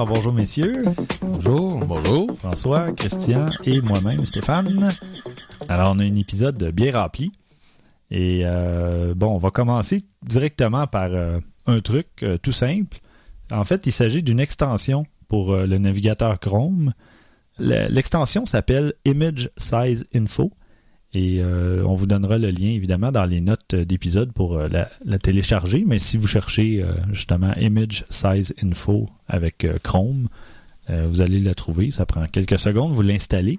Alors, bonjour messieurs. Bonjour. Bonjour. François, Christian et moi-même, Stéphane. Alors, on a un épisode bien rempli. Et euh, bon, on va commencer directement par euh, un truc euh, tout simple. En fait, il s'agit d'une extension pour le navigateur Chrome. L'extension s'appelle Image Size Info. Et on vous donnera le lien évidemment dans les notes d'épisode pour la, la, télécharger. Mais si vous cherchez justement Image Size Info avec Chrome, vous allez la trouver. Ça prend quelques secondes, vous l'installez.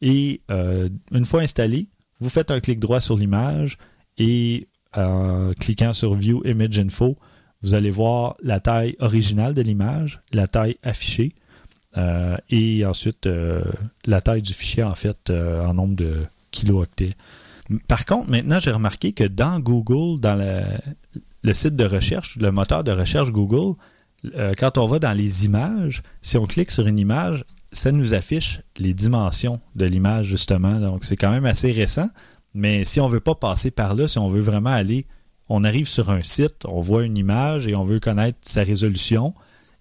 Et une fois installé, vous faites un clic droit sur l'image et en cliquant sur View Image Info, vous allez voir la taille originale de l'image, la taille affichée euh, et ensuite euh, la taille du fichier en fait euh, en nombre de kilooctets. Par contre, maintenant, j'ai remarqué que dans Google, dans le, site de recherche, le moteur de recherche Google, quand on va dans les images, si on clique sur une image, ça nous affiche les dimensions de l'image, justement. Donc, c'est quand même assez récent. Mais si on ne veut pas passer par là, si on veut vraiment aller, on arrive sur un site, on voit une image et on veut connaître sa résolution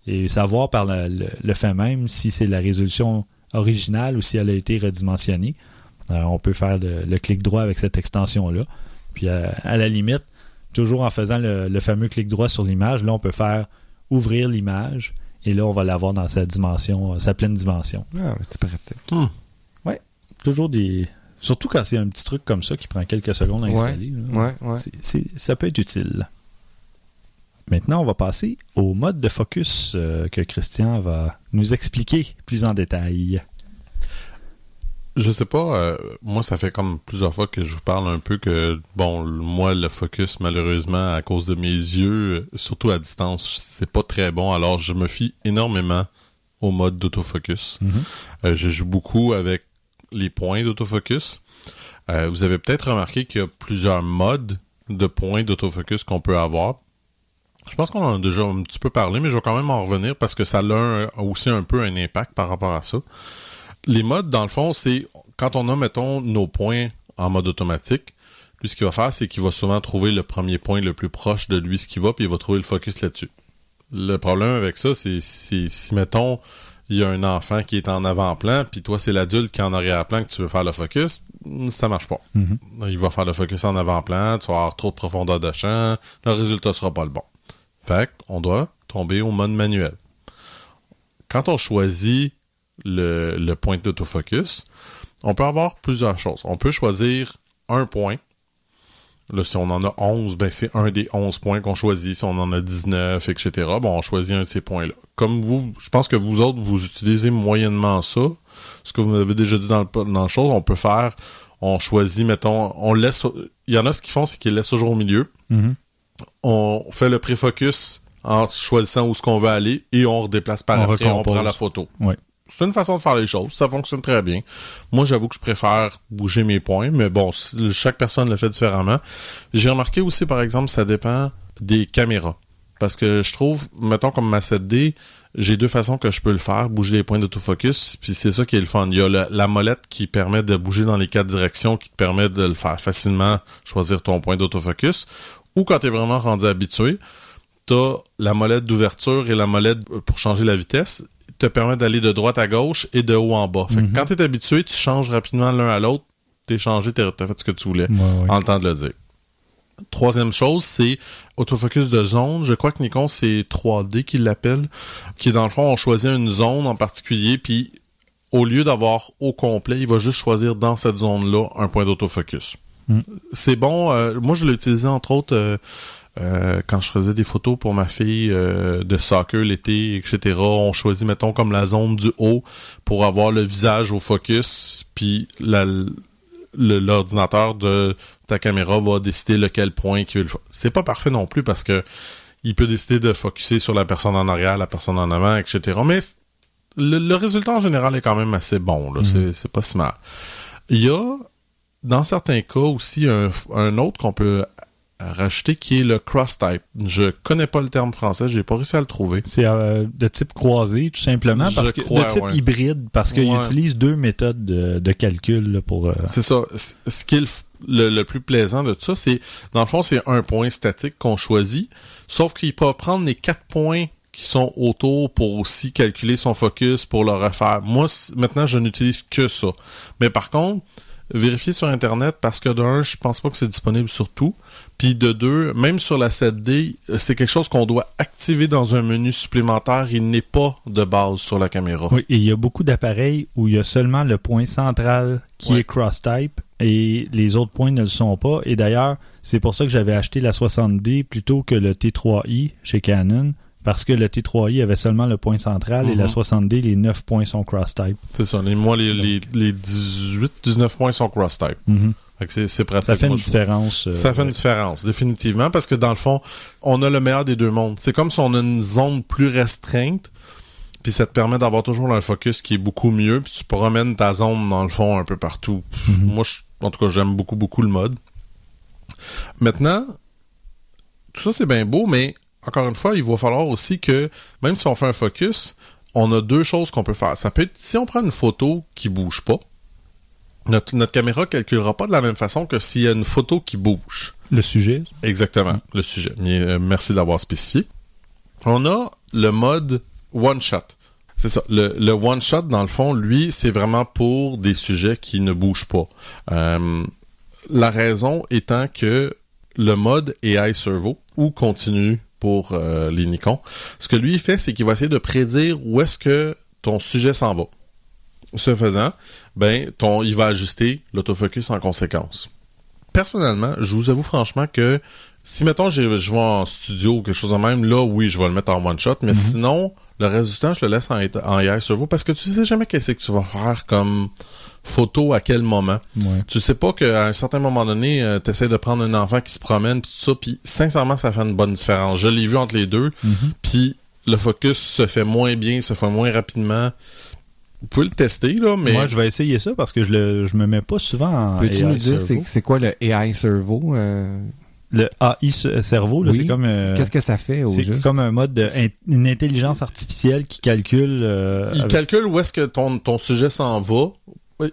et savoir par le, fait même si c'est la résolution originale ou si elle a été redimensionnée. Euh, on peut faire le, clic droit avec cette extension-là. Puis à, la limite, toujours en faisant le, fameux clic droit sur l'image, là on peut faire ouvrir l'image et là on va l'avoir dans sa dimension, sa pleine dimension. Ah, c'est pratique. Hmm. Oui, toujours des, Surtout quand c'est un petit truc comme ça qui prend quelques secondes à installer. Ouais, ouais, ça peut être utile. Maintenant, on va passer au mode de focus euh, que Christian va nous expliquer plus en détail. Je sais pas, euh, moi ça fait comme plusieurs fois que je vous parle un peu que, bon, moi le focus malheureusement à cause de mes yeux, surtout à distance, c'est pas très bon, alors je me fie énormément au mode d'autofocus. Mm-hmm. Euh, je joue beaucoup avec les points d'autofocus. Euh, vous avez peut-être remarqué qu'il y a plusieurs modes de points d'autofocus qu'on peut avoir. Je pense qu'on en a déjà un petit peu parlé, mais je vais quand même en revenir parce que ça a aussi un peu un impact par rapport à ça. Les modes, dans le fond, c'est quand on a, mettons, nos points en mode automatique, lui, ce qu'il va faire, c'est qu'il va souvent trouver le premier point le plus proche de lui, ce qu'il va, puis il va trouver le focus là-dessus. Le problème avec ça, c'est si, mettons, il y a un enfant qui est en avant-plan, puis toi, c'est l'adulte qui est en arrière-plan que tu veux faire le focus, ça marche pas. Mm-hmm. Il va faire le focus en avant-plan, tu vas avoir trop de profondeur de champ, le résultat sera pas le bon. Fait qu'on doit tomber au mode manuel. Quand on choisit le, le point d'autofocus, on peut avoir plusieurs choses. On peut choisir un point Là, si on en a 11, ben c'est un des 11 points qu'on choisit. Si on en a 19, etc., bon, on choisit un de ces points-là. Comme vous, je pense que vous autres, vous utilisez moyennement ça. Ce que vous avez déjà dit dans le, dans le chose, on peut faire, on choisit, mettons, on laisse, il y en a ce qu'ils font, c'est qu'ils laissent toujours au milieu. Mm-hmm. On fait le pré-focus en choisissant où ce qu'on veut aller et on redéplace par on après, on prend la photo. Oui c'est une façon de faire les choses. Ça fonctionne très bien. Moi, j'avoue que je préfère bouger mes points, mais bon, chaque personne le fait différemment. J'ai remarqué aussi, par exemple, ça dépend des caméras. Parce que je trouve, mettons comme ma 7D, j'ai deux façons que je peux le faire, bouger les points d'autofocus, puis c'est ça qui est le fun. Il y a la molette qui permet de bouger dans les quatre directions, qui te permet de le faire facilement, choisir ton point d'autofocus. Ou quand tu es vraiment rendu habitué, t'as la molette d'ouverture et la molette pour changer la vitesse te permet d'aller de droite à gauche et de haut en bas. Fait Mhm. quand tu es habitué, tu changes rapidement l'un à l'autre, t'es changé, t'as as fait ce que tu voulais, Ouais, ouais. en le temps de le dire. Troisième chose, c'est autofocus de zone. Je crois que Nikon, c'est 3D qu'il l'appelle, qui est dans le fond, on choisit une zone en particulier, puis au lieu d'avoir au complet, il va juste choisir dans cette zone-là un point d'autofocus. Mm. C'est bon. euh, moi, je l'ai utilisé entre autres euh, euh, quand je faisais des photos pour ma fille euh, de soccer l'été, etc. On choisit, mettons, comme la zone du haut pour avoir le visage au focus, puis l'ordinateur de ta caméra va décider lequel point fo- C'est pas parfait non plus parce que il peut décider de focuser sur la personne en arrière, la personne en avant, etc. Mais le, le résultat en général est quand même assez bon. là. C'est- C'est pas si mal. Il y a, dans certains cas aussi, un, un autre qu'on peut rajouter qui est le cross-type. Je connais pas le terme français, j'ai pas réussi à le trouver. C'est euh, de type croisé, tout simplement, Je parce que crois, de type ouais. hybride, parce qu'il Ouais. utilise deux méthodes de, de calcul là, pour. euh, C'est ça. Ce qui est le, plus plaisant de tout ça, c'est, dans le fond, c'est un point statique qu'on choisit, sauf qu'il peut prendre les quatre points qui sont autour pour aussi calculer son focus, pour le refaire. Moi, maintenant, je n'utilise que ça. Mais par contre, vérifier sur Internet parce que d'un, je pense pas que c'est disponible sur tout. Puis de deux, même sur la 7D, c'est quelque chose qu'on doit activer dans un menu supplémentaire. Il n'est pas de base sur la caméra. Oui, et il y a beaucoup d'appareils où il y a seulement le point central qui Ouais. est cross-type et les autres points ne le sont pas. Et d'ailleurs, c'est pour ça que j'avais acheté la 60D plutôt que le T3i chez Canon, parce que le T3i avait seulement le point central et Mhm. la 60D, les 9 points sont cross-type. C'est ça. Les, moi, les, les, les 18, 19 points sont cross-type. Mhm. Que c'est- pratique. Ça fait une différence. euh, Ça fait une différence, définitivement, parce que dans le fond, on a le meilleur des deux mondes. C'est comme si on a une zone plus restreinte, puis ça te permet d'avoir toujours un focus qui est beaucoup mieux, puis tu promènes ta zone, dans le fond, un peu partout. Mhm. Moi, je- en tout cas, j'aime beaucoup, beaucoup le mode. Maintenant, tout ça, c'est bien beau, mais encore une fois, il va falloir aussi que, même si on fait un focus, on a deux choses qu'on peut faire. Ça peut être, si on prend une photo qui bouge pas, notre, notre caméra calculera pas de la même façon que s'il y a une photo qui bouge. Le sujet? Exactement, Mm. le sujet. Mais, euh, merci de l'avoir spécifié. On a le mode one shot. C'est ça. Le, le one shot, dans le fond, lui, c'est vraiment pour des sujets qui ne bougent pas. Euh, la raison étant que le mode AI Servo ou continu pour euh, les Nikon, ce que lui fait, c'est qu'il va essayer de prédire où est-ce que ton sujet s'en va. Ce faisant, ben, ton, il va ajuster l'autofocus en conséquence. Personnellement, je vous avoue franchement que si, mettons, j'ai- je vais en studio ou quelque chose de même, là, oui, je vais le mettre en one shot, mais sinon, le reste du temps, je le laisse en, en AI Servo parce que tu sais jamais qu'est-ce que tu vas faire comme photo à quel moment. Ouais. Tu sais pas qu'à un certain moment donné, tu essaies de prendre un enfant qui se promène, pis tout ça, puis sincèrement, ça fait une bonne différence. Je l'ai vu entre les deux, Mhm. puis le focus se fait moins bien, se fait moins rapidement. Vous pouvez le tester, là, mais... Moi, je vais essayer ça parce que je, le, je me mets pas souvent en Peux-tu nous dire c'est c'est quoi le AI euh, Le AI ce- cerveau, là, Oui. c'est comme... euh, Qu'est-ce que ça fait au c'est juste? comme un mode de in- une intelligence artificielle qui calcule euh, il avec- calcule où est-ce que ton, ton sujet s'en va.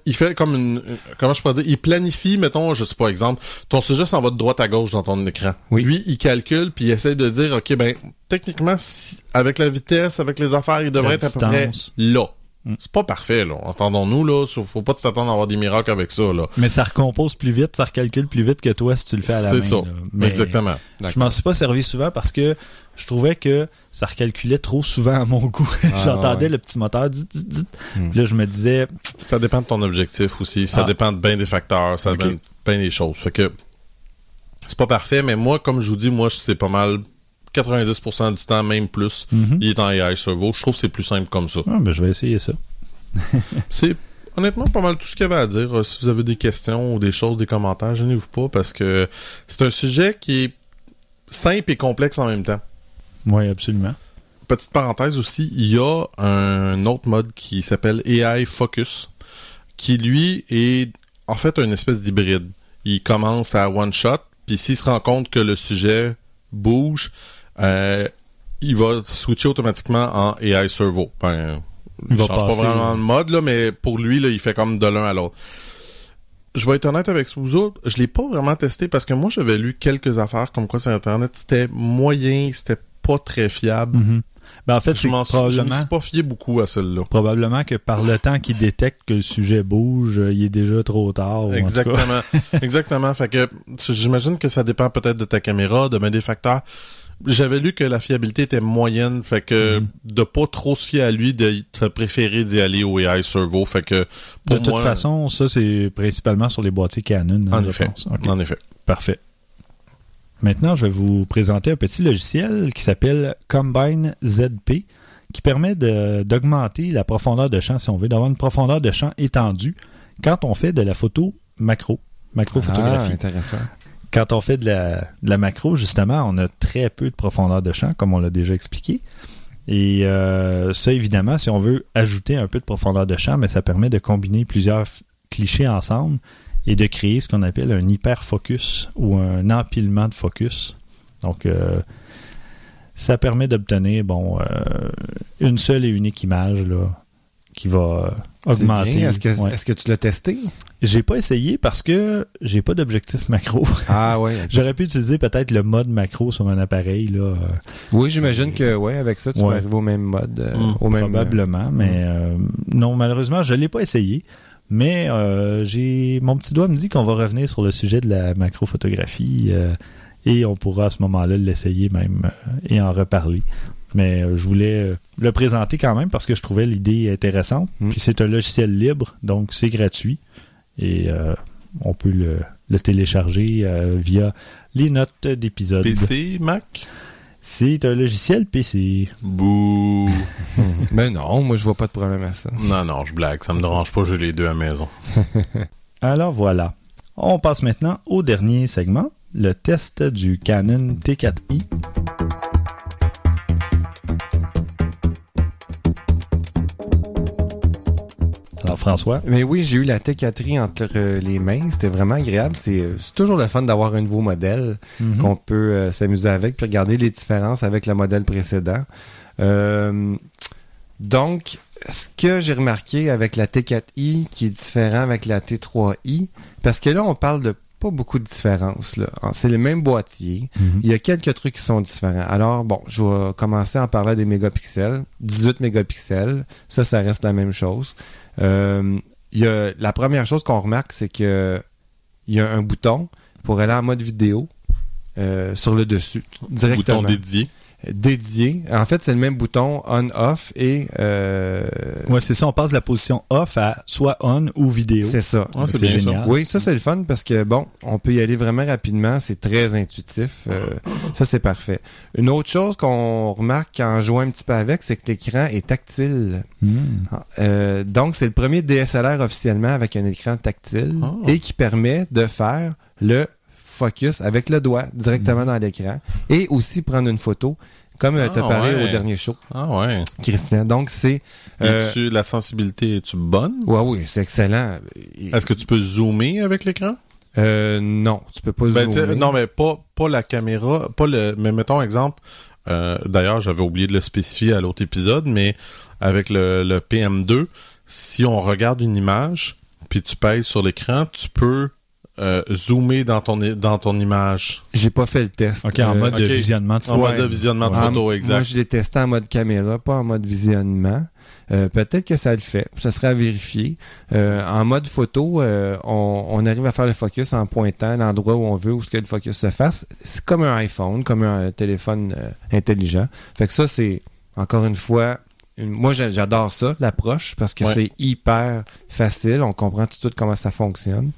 Il fait comme une, comment je pourrais dire, il planifie, mettons, je sais pas, exemple, ton sujet s'en va de droite à gauche dans ton écran. Oui. Lui, il calcule puis il essaie de dire, ok, ben, techniquement, si- avec la vitesse, avec les affaires, il devrait La être à peu près là. Mm. C'est pas parfait, là. Entendons-nous, là. Faut pas s'attendre à avoir des miracles avec ça, là. Mais ça recompose plus vite, ça recalcule plus vite que toi si tu le fais à la main. C'est ça. Mais Exactement. Je m'en suis pas servi souvent parce que je trouvais que ça recalculait trop souvent à mon goût. Ah, J'entendais ouais. le petit moteur dit, dit, dit. Hmm. Puis là je me disais Ça dépend de ton objectif aussi. Ça Ah. dépend de bien des facteurs. Ça dépend de bien des choses. Fait que c'est pas parfait, mais moi, comme je vous dis, moi, c'est pas mal 90% du temps, même plus. Mhm. Il est en AI Servo. Je trouve que c'est plus simple comme ça. Ah, ben, je vais essayer ça. C'est honnêtement pas mal tout ce qu'il y avait à dire. Euh, Si vous avez des questions ou des choses, des commentaires, gênez-vous pas parce que c'est un sujet qui est simple et complexe en même temps. Oui, absolument. Petite parenthèse aussi, il y a un autre mode qui s'appelle AI Focus, qui lui est en fait une espèce d'hybride. Il commence à one shot, puis s'il se rend compte que le sujet bouge, euh, il va switcher automatiquement en AI Servo. Ben, Il va change passer, pas vraiment le mode, là, mais pour lui, là, il fait comme de l'un à l'autre. Je vais être honnête avec vous autres, je l'ai pas vraiment testé parce que moi, j'avais lu quelques affaires comme quoi sur Internet, c'était moyen, c'était pas très fiable. Mhm. Ben, en fait, Je m'en suis, je probablement, suis pas fié beaucoup à celle-là. probablement que par le temps qu'il détecte que le sujet bouge, euh, il est déjà trop tard. Exactement. Exactement. Fait que j'imagine que ça dépend peut-être de ta caméra, de bien des facteurs. J'avais lu que la fiabilité était moyenne, fait que Mhm. de pas trop se fier à lui, de préférer d'y aller au AI Servo. Fait que De toute moi, façon, ça, c'est principalement sur les boîtiers Canon. hein, en je effet, pense. En effet. Parfait. Maintenant, je vais vous présenter un petit logiciel qui s'appelle Combine ZP, qui permet de- d'augmenter la profondeur de champ, si on veut, d'avoir une profondeur de champ étendue quand on fait de la photo macro, Ah, macro-photographie. intéressant. Quand on fait de la, macro, justement, on a très peu de profondeur de champ, comme on l'a déjà expliqué. Et euh, ça, évidemment, si on veut ajouter un peu de profondeur de champ, mais ça permet de combiner plusieurs clichés ensemble et de créer ce qu'on appelle un hyperfocus ou un empilement de focus. Donc, euh, ça permet d'obtenir bon euh, une seule et unique image là, qui va C'est augmenter. Est-ce que, Ouais. est-ce que tu l'as testé? J'ai pas essayé parce que j'ai pas d'objectif macro. Ah ouais. J'aurais pu utiliser peut-être le mode macro sur un appareil là, euh, Oui, j'imagine que ouais, avec ça, tu Ouais. vas arriver au même mode. euh, Mm, au même, probablement, mais euh, non malheureusement je l'ai pas essayé. Mais euh, j'ai mon petit doigt me dit qu'on va revenir sur le sujet de la macrophotographie euh, et on pourra à ce moment-là l'essayer même euh, et en reparler. Mais euh, je voulais euh, le présenter quand même parce que je trouvais l'idée intéressante. Mm. Puis c'est un logiciel libre, donc c'est gratuit et euh, on peut le, le télécharger euh, via les notes d'épisode. PC, Mac? C'est un logiciel PC. Bouh. Mais non, moi je vois pas de problème à ça. non, non, je blague. Ça me dérange pas, j'ai les deux à la maison. Alors voilà. On passe maintenant au dernier segment, le test du Canon T4i. François, Mais oui, j'ai eu la T4i entre euh, les mains. C'était vraiment agréable. C'est euh, c'est toujours le fun d'avoir un nouveau modèle Mhm. qu'on peut euh, s'amuser avec puis regarder les différences avec le modèle précédent. Euh, donc, ce que j'ai remarqué avec la T4i qui est différent avec la T3i, parce que là, on parle de pas beaucoup de différence. là. C'est le même boîtier. Mhm. Il y a quelques trucs qui sont différents. Alors, bon, je vais commencer en parlant des mégapixels. 18 mégapixels, ça, ça reste la même chose. Euh, il y a, la première chose qu'on remarque, c'est que il y a un bouton pour aller en mode vidéo euh, sur le dessus, directement. Bouton dédié. Dédié. En fait, c'est le même bouton on-off et euh, Ouais, c'est ça, on passe de la position off à soit on ou vidéo. c'est ça. Ah, c'est génial. ça. Oui, ça c'est le fun parce que bon, on peut y aller vraiment rapidement, c'est très intuitif. euh, ça c'est parfait. Une autre chose qu'on remarque en jouant un petit peu avec, c'est que l'écran est tactile. Hmm. Euh, donc c'est le premier DSLR officiellement avec un écran tactile Ah. et qui permet de faire le focus avec le doigt directement dans l'écran et aussi prendre une photo comme Ah, tu as parlé ouais. au dernier show, Ah ouais. Christian. Donc c'est euh, la sensibilité, est-tu bonne? ouais oui, c'est excellent. Est-ce que tu peux zoomer avec l'écran? Euh, non, tu peux pas Ben, zoomer. non, mais pas, pas la caméra, pas le, mais mettons exemple, euh, d'ailleurs, j'avais oublié de le spécifier à l'autre épisode, mais avec le, le PM2, si on regarde une image, puis tu pèses sur l'écran, tu peux euh, zoomer dans ton, dans ton image. J'ai pas fait le test. OK, en Euh, mode de visionnement de En mode de visionnement de photo, Moi, exact. je l'ai testé en mode caméra, pas en mode visionnement. Euh, Peut-être que ça le fait. Ça serait à vérifier. Euh, en mode photo, euh, on, on arrive à faire le focus en pointant l'endroit où on veut, où ce que le focus se fasse. C'est comme un iPhone, comme un téléphone euh, intelligent. Fait que ça, c'est encore une fois. une- moi, j'a- j'adore ça, l'approche, parce que Ouais. c'est hyper facile. On comprend tout de suite comment ça fonctionne.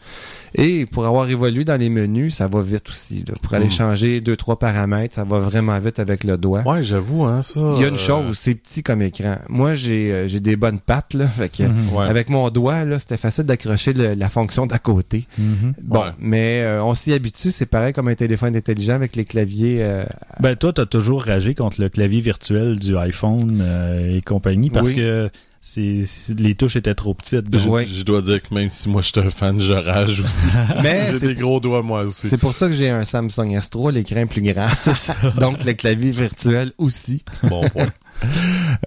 Et pour avoir évolué dans les menus, ça va vite aussi. là. Pour aller Mm. changer deux, trois paramètres, ça va vraiment vite avec le doigt. Ouais, j'avoue, hein, ça. Il y a une euh, chose, c'est petit comme écran. Moi, j'ai euh, j'ai des bonnes pattes, là. Fait que, Mhm. Ouais. Avec mon doigt, là, c'était facile d'accrocher le- la fonction d'à côté. Mhm. Bon, Ouais. mais euh, on s'y habitue, c'est pareil comme un téléphone intelligent avec les claviers. euh, Ben toi, t'as toujours ragé contre le clavier virtuel du iPhone euh, et compagnie parce Oui. que c'est les touches étaient trop petites. Je, Ouais. je dois dire que même si moi je suis un fan, je rage aussi. Mais J'ai c'est des gros doigts moi aussi. c'est pour ça que j'ai un Samsung S3, l'écran est plus grand. Donc le clavier virtuel aussi. Bon point.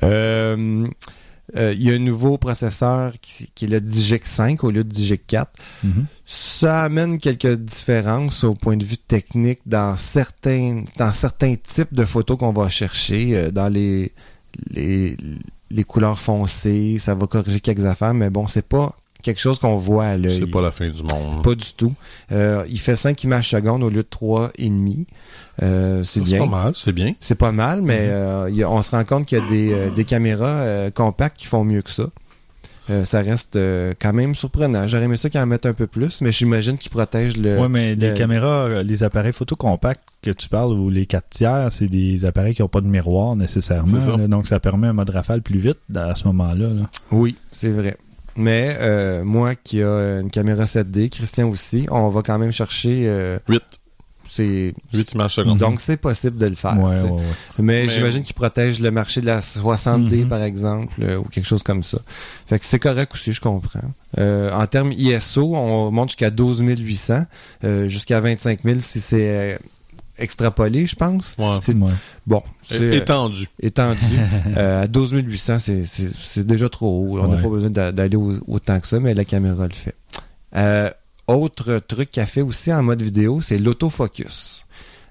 Euh, euh, Il y a un nouveau processeur qui, qui est le Digic 5 au lieu de Digic 4. Mhm. Ça amène quelques différences au point de vue technique dans certains, dans certains types de photos qu'on va chercher, euh, dans les, les, les couleurs foncées, ça va corriger quelques affaires, mais bon, c'est pas quelque chose qu'on voit à l'œil. C'est pas la fin du monde. Pas du tout. Euh, il fait 5 images secondes au lieu de 3 et demi. Euh, c'est bien. pas mal, c'est bien. C'est pas mal, mais Mhm. euh, a- on se rend compte qu'il y a des, euh, des caméras euh, compactes qui font mieux que ça. Euh, ça reste euh, quand même surprenant. J'aurais aimé ça qu'ils en mettent un peu plus, mais j'imagine qu'ils protègent le. Ouais, mais les le- caméras, les appareils photo compacts que tu parles ou les 4 tiers, c'est des appareils qui n'ont pas de miroir nécessairement. C'est ça. là. donc ça permet un mode rafale plus vite à ce moment-là. là. Oui, c'est vrai. Mais euh, moi qui a une caméra 7D, Christian aussi, on va quand même chercher. euh, 8. c'est 8 images secondes. donc c'est possible de le faire. Ouais, tu sais. ouais, ouais. Mais, Mais- j'imagine qu'ils protègent le marché de la 60D, Mhm. par exemple, euh, ou quelque chose comme ça. Fait que c'est correct aussi, je comprends. Euh, en termes ISO, on monte jusqu'à 12 800, euh, jusqu'à 25 000 si c'est euh, extrapolé, je pense. Ouais. C'est- Ouais. Bon, c'est euh, Étendu. étendu. Euh, à 12 800, c'est- c'est c'est déjà trop haut. On n'a Ouais. pas besoin d'a- d'aller au- autant que ça, mais la caméra le fait. Euh, autre truc qu'elle fait aussi en mode vidéo, c'est l'autofocus.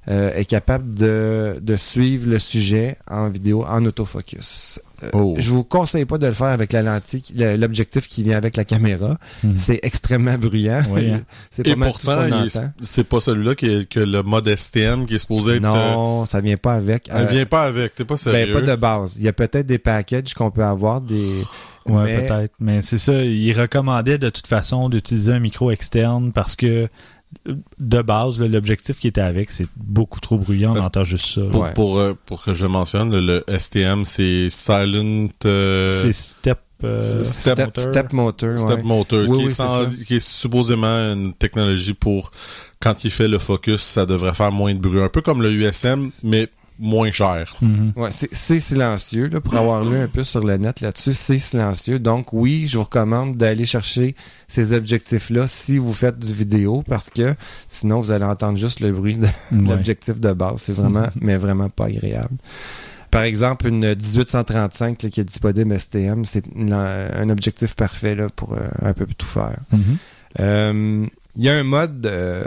Euh, est capable de, de suivre le sujet en vidéo en autofocus. Euh, Oh. Je vous conseille pas de le faire avec la lentille, le- l'objectif qui vient avec la caméra. Mhm. C'est extrêmement bruyant. Oui, hein. c'est pas Et mal tout ce pourtant, c'est pas celui-là qui est que le mode STM qui est supposé être. euh, Non, ça vient pas avec. elle Euh, vient pas avec, t'es pas ben, sérieux. pas de base. Il y a peut-être des packages qu'on peut avoir, des. Ouais, mais- peut-être. Mais c'est ça, il recommandait de toute façon d'utiliser un micro externe parce que de base, là, l'objectif qui était avec, c'est beaucoup trop bruyant, on entend juste ça. Pour, Ouais. pour, euh, pour que je mentionne, le, STM, c'est Silent euh, C'est step, euh, Step Step, motor. step motor. Step ouais. Motor, Oui, qui, oui, est c'est sans- ça. qui est supposément une technologie pour, quand il fait le focus, ça devrait faire moins de bruit. Un peu comme le USM, mais moins cher. Mhm. Ouais, c'est- silencieux, là, pour avoir lu un peu sur le net là-dessus, c'est silencieux. Donc oui, je vous recommande d'aller chercher ces objectifs-là si vous faites du vidéo, parce que sinon vous allez entendre juste le bruit de, l'objectif de base. C'est vraiment, mais vraiment pas agréable. Par exemple, une 1835 là, qui est disponible STM, c'est un objectif parfait là, pour euh, un peu tout faire. Mhm. Euh, Il y a un mode euh,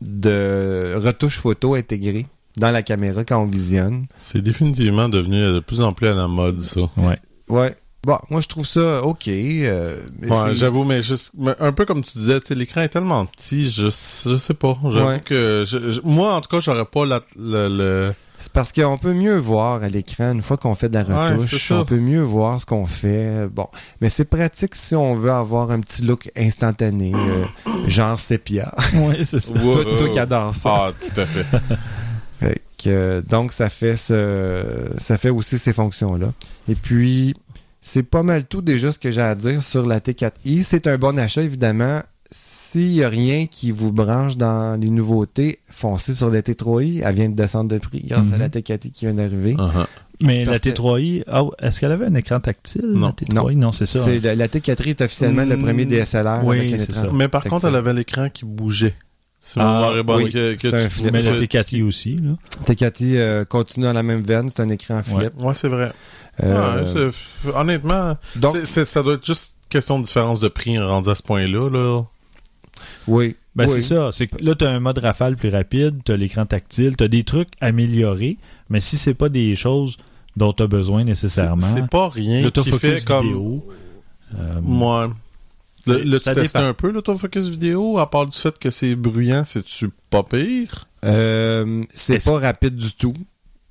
de retouche photo intégré dans la caméra quand on visionne. C'est définitivement devenu de plus en plus à la mode, ça. Ouais. Ouais. Bon, moi je trouve ça ok. euh, Ouais, j'avoue, mais juste, mais un peu comme tu disais, l'écran est tellement petit, je, je sais pas. J'avoue Ouais. que, je- je- moi, en tout cas, j'aurais pas la, le, le- c'est parce qu'on peut mieux voir à l'écran une fois qu'on fait de la retouche. on peut mieux voir ce qu'on fait. Bon, mais c'est pratique si on veut avoir un petit look instantané, euh, genre sépia. Ouais, c'est ça. Ouais, toi, toi qui adores ça. Ah, tout à fait. Que, donc ça fait ce ça fait aussi ces fonctions là. Et puis c'est pas mal tout déjà ce que j'ai à dire sur la T4i. C'est un bon achat évidemment. S'il y a rien qui vous branche dans les nouveautés, foncez sur la T3i. Elle vient de descendre de prix grâce à la T4i qui vient d'arriver. Uh-huh. Mais Parce la que- T3i, ah, est-ce qu'elle avait un écran tactile? Non. La T3i, non, c'est ça. C'est la, la T4i est officiellement le Hmm, premier DSLR oui, avec un c'est écran. ça. Mais par contre, elle avait l'écran qui bougeait. C'est Ah, oui, que, que c'est un tu T4i aussi, là. T4i euh, continue dans la même veine, c'est un écran flip. Ouais, c'est vrai. Euh, Ouais, c'est- honnêtement, donc, ça doit être juste question de différence de prix rendu à ce point-là. Là. oui. Ben, oui. c'est ça. C'est que là, t'as un mode rafale plus rapide, t'as l'écran tactile, t'as des trucs améliorés, mais si c'est pas des choses dont t'as besoin C'est nécessairement, c'est pas rien qui fait comme... vidéo, euh, Moi, le, le Ça tu un peu l'autofocus vidéo, à part du fait que c'est bruyant, c'est-tu pas pire? Euh, c'est pas rapide du tout.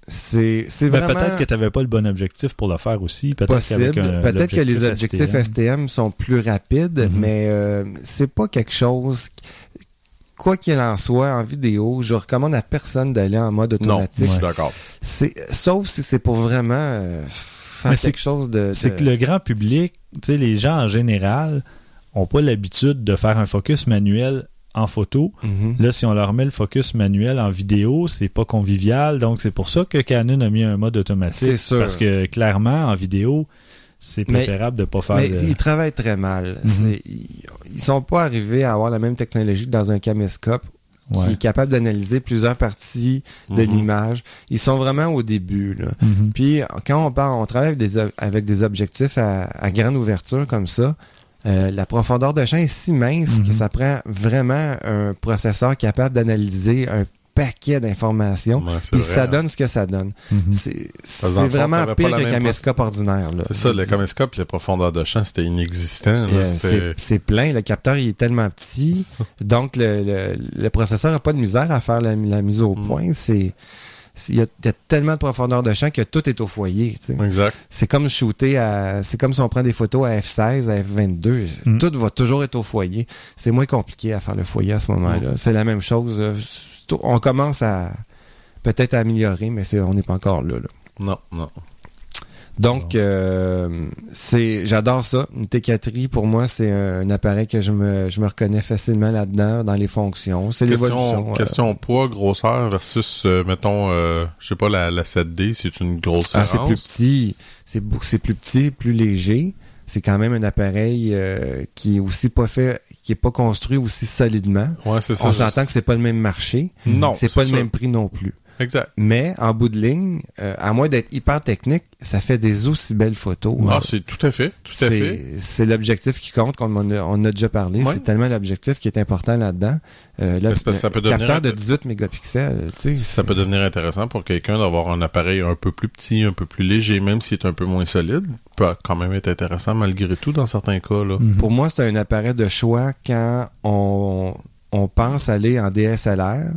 C'est c'est ben, vraiment peut-être que t'avais pas le bon objectif pour le faire aussi. Peut-être que les objectifs STM, STM, sont plus rapides, Mhm. mais euh, c'est pas quelque chose. Quoi qu'il en soit, en vidéo, je recommande à personne d'aller en mode Non, je automatique. suis d'accord. C'est sauf si c'est pour vraiment euh, faire Mais c'est- quelque chose de. C'est de- que le grand public, tu sais, les gens en général, ont pas l'habitude de faire un focus manuel en photo. Mhm. Là, si on leur met le focus manuel en vidéo, c'est pas convivial. Donc, c'est pour ça que Canon a mis un mode automatique. C'est sûr. Parce que clairement, en vidéo, c'est Mais- préférable de pas faire Mais de- ils travaillent très mal. Mhm. C'est- Ils, sont pas arrivés à avoir la même technologie que dans un caméscope qui est capable d'analyser plusieurs parties de Mhm. l'image. Ils sont vraiment au début. Là. Mhm. Puis quand on parle, on travaille avec des, ob- avec des objectifs à, à grande ouverture comme ça. Euh, la profondeur de champ est si mince Mhm. que ça prend vraiment un processeur capable d'analyser un paquet d'informations. Ouais, c'est Puis vrai, ça hein. donne ce que ça donne. Mhm. C'est vraiment pire la qu'un caméscope ordinaire. là. C'est ça, le caméscope, les profondeurs de champ, c'était inexistant. Euh, C'est c'est plein. Le capteur il est tellement petit. Donc, le, le, le processeur n'a pas de misère à faire la, la mise au Mm. point. C'est- il y, a, il y a tellement de profondeur de champ que tout est au foyer. Exact. C'est comme shooter à. C'est comme si on prend des photos à F16, à F22. Mm. Tout va toujours être au foyer. C'est moins compliqué à faire le foyer à ce moment-là. C'est la même chose. euh, On commence à peut-être améliorer, mais on n'est pas encore là. là. Non, non. Donc, euh, c'est, j'adore ça. Une T4i, pour moi, c'est un, un appareil que je me, je me reconnais facilement là-dedans, dans les fonctions. C'est l'évolution. Question, euh. question poids, grosseur versus, euh, mettons, euh, je sais pas, la, la 7D, c'est une grosse Ah, c'est plus petit. C'est, c'est plus petit, plus léger. c'est quand même un appareil euh, qui est aussi pas fait, qui est pas construit aussi solidement. Ouais, c'est ça. On s'entend que c'est pas le même marché. Non, c'est pas le même prix non plus. Exact. Mais en bout de ligne, euh, à moins d'être hyper technique, ça fait des aussi belles photos. Ah, c'est tout à fait. Tout à C'est- fait. C'est l'objectif qui compte, comme on a, on a déjà parlé. Ouais. C'est tellement l'objectif qui est important là-dedans. Euh, là, Mais c'est parce que ça peut le devenir capteur de un- 18 mégapixels, tu sais. Ça peut devenir intéressant pour quelqu'un d'avoir un appareil un peu plus petit, un peu plus léger, même s'il est un peu moins solide. Peut quand même être intéressant malgré tout dans certains cas. Là. Mhm. Pour moi, c'est un appareil de choix quand on, on pense aller en DSLR.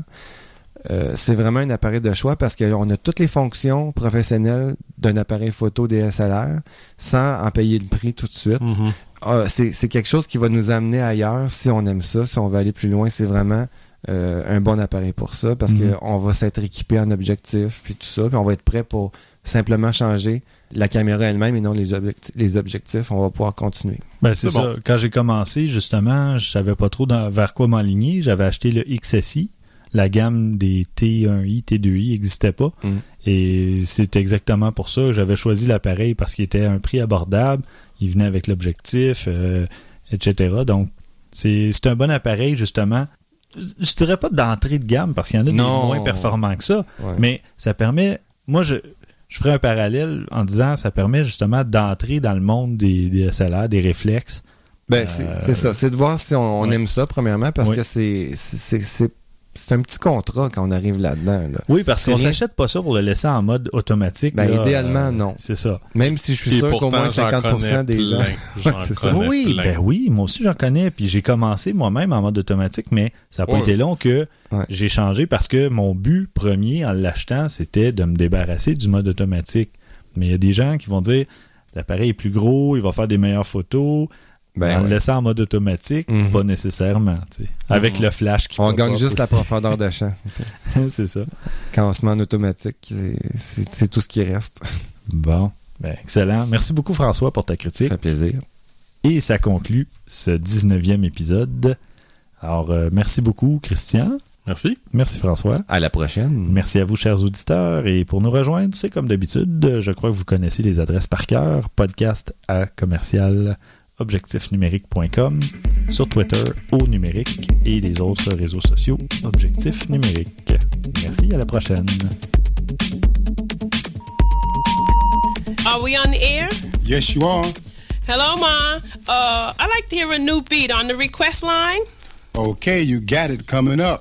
Euh, c'est vraiment un appareil de choix parce qu'on a toutes les fonctions professionnelles d'un appareil photo DSLR sans en payer le prix tout de suite. Mhm. Ah, c'est c'est quelque chose qui va nous amener ailleurs si on aime ça, si on veut aller plus loin. C'est vraiment euh, un bon appareil pour ça parce Mhm. qu'on va s'être équipé en objectif puis tout ça, puis on va être prêt pour simplement changer la caméra elle-même et non les, objecti- les objectifs. On va pouvoir continuer. Ben, c'est ça. bon. Quand j'ai commencé, justement, je savais pas trop dans- vers quoi m'enligner. J'avais acheté le XSI. La gamme des T1i, T2i n'existait pas. Mm. Et c'est exactement pour ça. J'avais choisi l'appareil parce qu'il était à un prix abordable. Il venait avec l'objectif, euh, etc. Donc, c'est c'est un bon appareil, justement. Je- Je dirais pas d'entrée de gamme parce qu'il y en a Non. des moins performants que ça. Ouais. Mais ça permet, moi je, je ferai un parallèle en disant ça permet justement d'entrer dans le monde des, des SLR, des réflexes. Ben, c'est Euh, c'est ça. C'est de voir si on, on ouais. aime ça, premièrement, parce que c'est c'est- un petit contrat quand on arrive là-dedans. là. Oui, parce qu'on rien. s'achète pas ça pour le laisser en mode automatique. Ben, là, idéalement, euh, non. C'est ça. Même si je suis Et sûr qu'au moins j'en 50% connais des gens. plein. J'en c'est ça. oui, plein. ben oui, moi aussi j'en connais. Puis j'ai commencé moi-même en mode automatique, mais ça n'a pas Ouais. été long que Ouais. j'ai changé parce que mon but premier en l'achetant, c'était de me débarrasser du mode automatique. Mais il y a des gens qui vont dire l'appareil est plus gros, il va faire des meilleures photos. Ben, en le laissant en mode automatique, Mhm. pas nécessairement. tu sais. Avec Mhm. le flash qui On gagne juste la profondeur de champ. c'est ça. Quand on se met en automatique, c'est- tout ce qui reste. Bon, ben, excellent. Merci beaucoup François pour ta Ça critique. fait plaisir. Et ça conclut ce 19e épisode. Alors, euh, merci beaucoup Christian. Merci. Merci François. À la prochaine. Merci à vous, chers auditeurs. Et pour nous rejoindre, c'est comme d'habitude, je crois que vous connaissez les adresses par cœur. Podcast à commercial objectifnumérique.com sur Twitter au numérique et les autres réseaux sociaux Objectif Numérique. Merci, à la prochaine. Are we on the air? Yes, you are. Hello, Ma. Uh, I'd like to hear a new beat on the request line. Okay, you got it coming up.